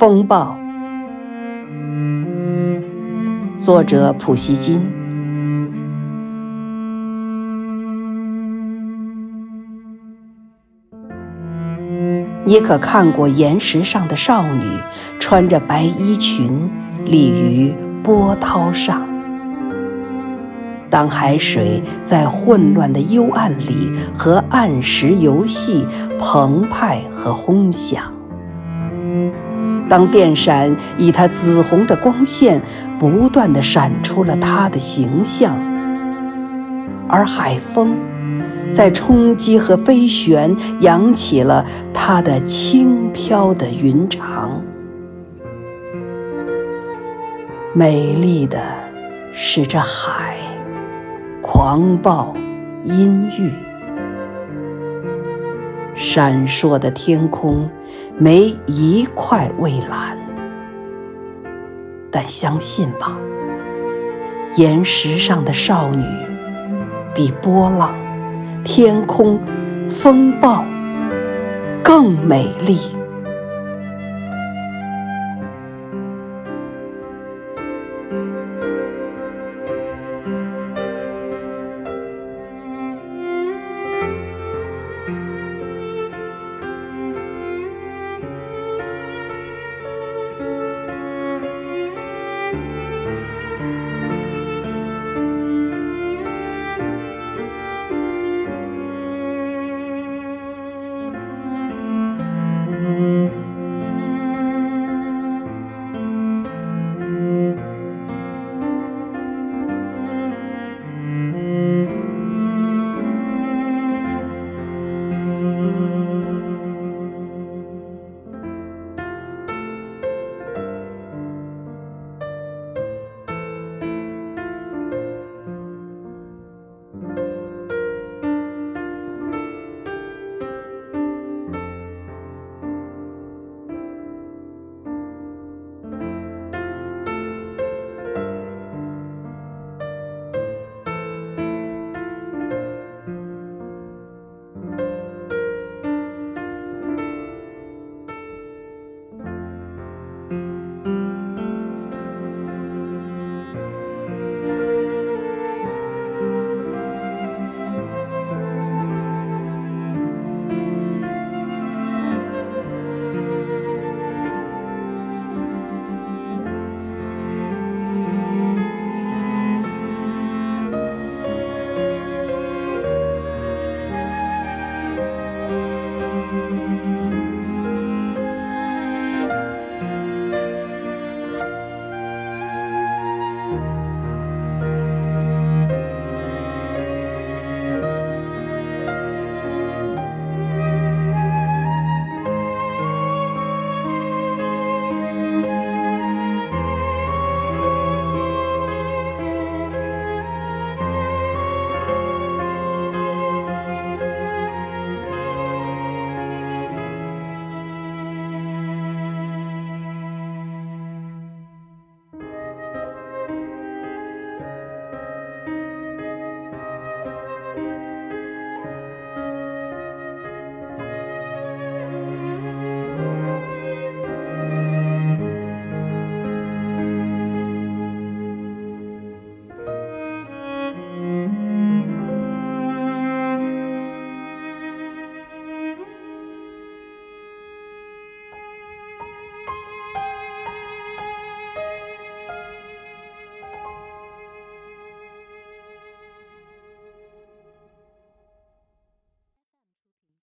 风暴，作者普希金。你可看过岩石上的少女，穿着白衣裙，立于波涛上。当海水在混乱的幽暗里和暗石游戏，澎湃和轰响；当电闪以它紫红的光线不断地闪出了它的形象，而海风在冲击和飞旋，扬起了它的轻飘的云长。美丽的是这海。狂暴，阴郁，闪烁的天空没一块蔚蓝。但相信吧，岩石上的少女比波浪、天空、风暴更美丽。